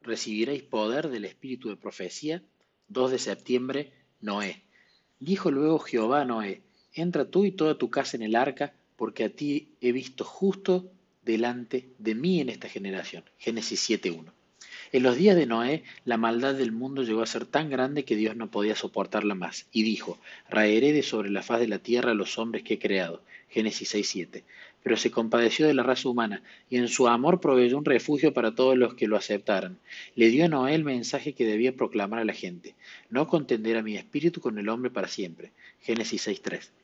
recibiréis poder del espíritu de profecía. 2 de septiembre, Noé. Dijo luego Jehová Noé, entra tú y toda tu casa en el arca, porque a ti he visto justo delante de mí en esta generación. Génesis 7.1. En los días de Noé, la maldad del mundo llegó a ser tan grande que Dios no podía soportarla más, y dijo, raeré de sobre la faz de la tierra los hombres que he creado. Génesis 6.7. Pero se compadeció de la raza humana, y en su amor proveyó un refugio para todos los que lo aceptaran. Le dio a Noé el mensaje que debía proclamar a la gente, no contenderá mi espíritu con el hombre para siempre. Génesis 6.3.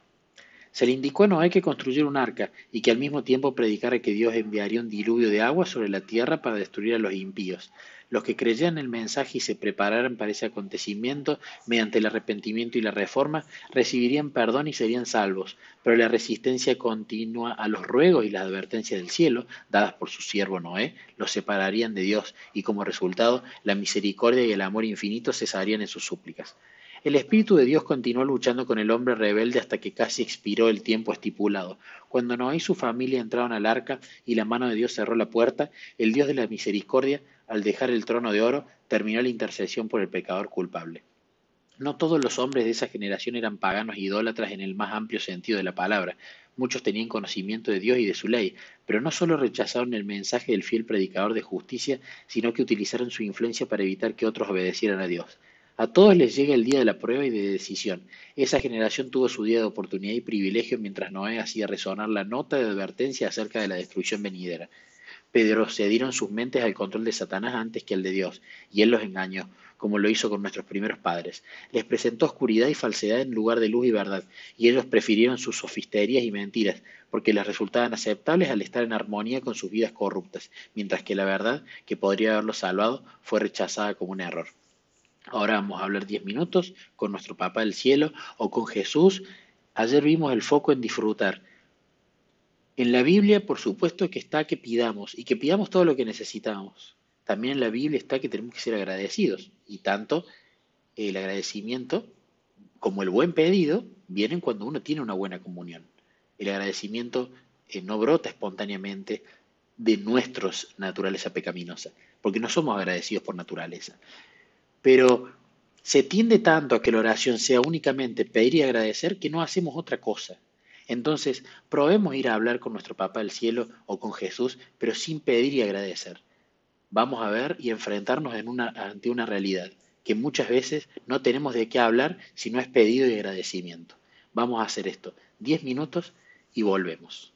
Se le indicó a Noé que construyera un arca y que al mismo tiempo predicara que Dios enviaría un diluvio de agua sobre la tierra para destruir a los impíos. Los que creyeran el mensaje y se prepararan para ese acontecimiento mediante el arrepentimiento y la reforma recibirían perdón y serían salvos, pero la resistencia continua a los ruegos y las advertencias del cielo, dadas por su siervo Noé, los separarían de Dios y como resultado la misericordia y el amor infinito cesarían en sus súplicas. El Espíritu de Dios continuó luchando con el hombre rebelde hasta que casi expiró el tiempo estipulado. Cuando Noé y su familia entraron al arca y la mano de Dios cerró la puerta, el Dios de la misericordia, al dejar el trono de oro, terminó la intercesión por el pecador culpable. No todos los hombres de esa generación eran paganos e idólatras en el más amplio sentido de la palabra. Muchos tenían conocimiento de Dios y de su ley, pero no solo rechazaron el mensaje del fiel predicador de justicia, sino que utilizaron su influencia para evitar que otros obedecieran a Dios. A todos les llega el día de la prueba y de decisión. Esa generación tuvo su día de oportunidad y privilegio mientras Noé hacía resonar la nota de advertencia acerca de la destrucción venidera. Pedro cedieron sus mentes al control de Satanás antes que al de Dios, y él los engañó, como lo hizo con nuestros primeros padres. Les presentó oscuridad y falsedad en lugar de luz y verdad, y ellos prefirieron sus sofisterías y mentiras, porque les resultaban aceptables al estar en armonía con sus vidas corruptas, mientras que la verdad, que podría haberlos salvado, fue rechazada como un error. Ahora vamos a hablar 10 minutos con nuestro Papá del Cielo o con Jesús. Ayer vimos el foco en disfrutar. En la Biblia, por supuesto que está que pidamos y que pidamos todo lo que necesitamos. También en la Biblia está que tenemos que ser agradecidos. Y tanto el agradecimiento como el buen pedido vienen cuando uno tiene una buena comunión. El agradecimiento eh, no brota espontáneamente de nuestra naturaleza pecaminosa, porque no somos agradecidos por naturaleza pero se tiende tanto a que la oración sea únicamente pedir y agradecer que no hacemos otra cosa. Entonces, probemos ir a hablar con nuestro Papá del Cielo o con Jesús, pero sin pedir y agradecer. Vamos a ver y enfrentarnos ante una realidad, que muchas veces no tenemos de qué hablar si no es pedido y agradecimiento. Vamos a hacer esto. Diez minutos y volvemos.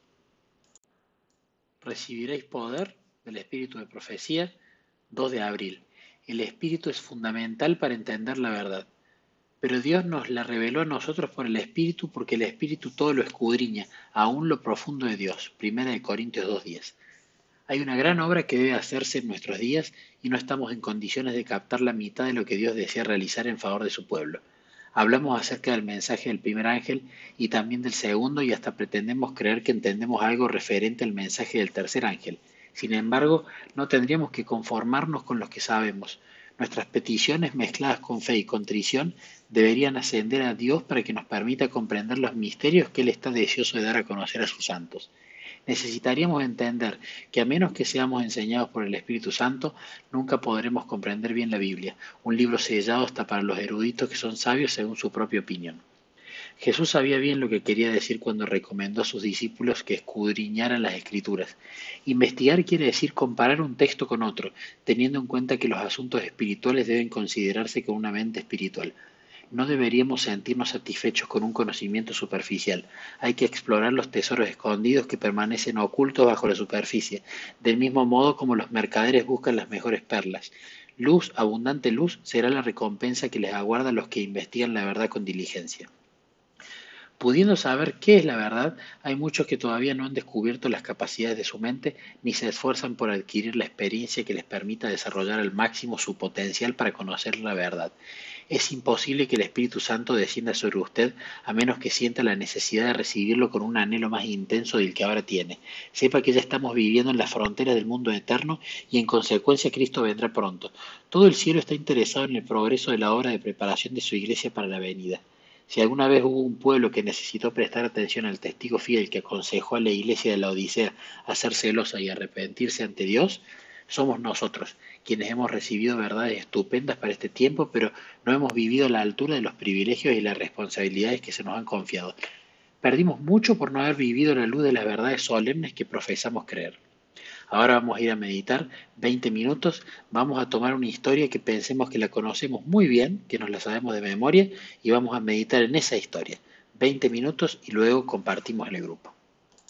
Recibiréis poder del Espíritu de Profecía 2 de abril. El Espíritu es fundamental para entender la verdad. Pero Dios nos la reveló a nosotros por el Espíritu porque el Espíritu todo lo escudriña, aún lo profundo de Dios. Primera de Corintios 2.10. Hay una gran obra que debe hacerse en nuestros días y no estamos en condiciones de captar la mitad de lo que Dios desea realizar en favor de su pueblo. Hablamos acerca del mensaje del primer ángel y también del segundo y hasta pretendemos creer que entendemos algo referente al mensaje del tercer ángel. Sin embargo, no tendríamos que conformarnos con lo que sabemos. Nuestras peticiones mezcladas con fe y contrición deberían ascender a Dios para que nos permita comprender los misterios que Él está deseoso de dar a conocer a sus santos. Necesitaríamos entender que a menos que seamos enseñados por el Espíritu Santo, nunca podremos comprender bien la Biblia, un libro sellado hasta para los eruditos que son sabios según su propia opinión. Jesús sabía bien lo que quería decir cuando recomendó a sus discípulos que escudriñaran las escrituras. Investigar quiere decir comparar un texto con otro, teniendo en cuenta que los asuntos espirituales deben considerarse con una mente espiritual. No deberíamos sentirnos satisfechos con un conocimiento superficial. Hay que explorar los tesoros escondidos que permanecen ocultos bajo la superficie, del mismo modo como los mercaderes buscan las mejores perlas. Luz, abundante luz, será la recompensa que les aguarda a los que investigan la verdad con diligencia. Pudiendo saber qué es la verdad, hay muchos que todavía no han descubierto las capacidades de su mente ni se esfuerzan por adquirir la experiencia que les permita desarrollar al máximo su potencial para conocer la verdad. Es imposible que el Espíritu Santo descienda sobre usted a menos que sienta la necesidad de recibirlo con un anhelo más intenso del que ahora tiene. Sepa que ya estamos viviendo en la frontera del mundo eterno y en consecuencia Cristo vendrá pronto. Todo el cielo está interesado en el progreso de la obra de preparación de su iglesia para la venida. Si alguna vez hubo un pueblo que necesitó prestar atención al testigo fiel que aconsejó a la iglesia de la Odisea a ser celosa y arrepentirse ante Dios, somos nosotros, quienes hemos recibido verdades estupendas para este tiempo, pero no hemos vivido a la altura de los privilegios y las responsabilidades que se nos han confiado. Perdimos mucho por no haber vivido la luz de las verdades solemnes que profesamos creer. Ahora vamos a ir a meditar 20 minutos, vamos a tomar una historia que pensemos que la conocemos muy bien, que nos la sabemos de memoria, y vamos a meditar en esa historia. 20 minutos y luego compartimos en el grupo.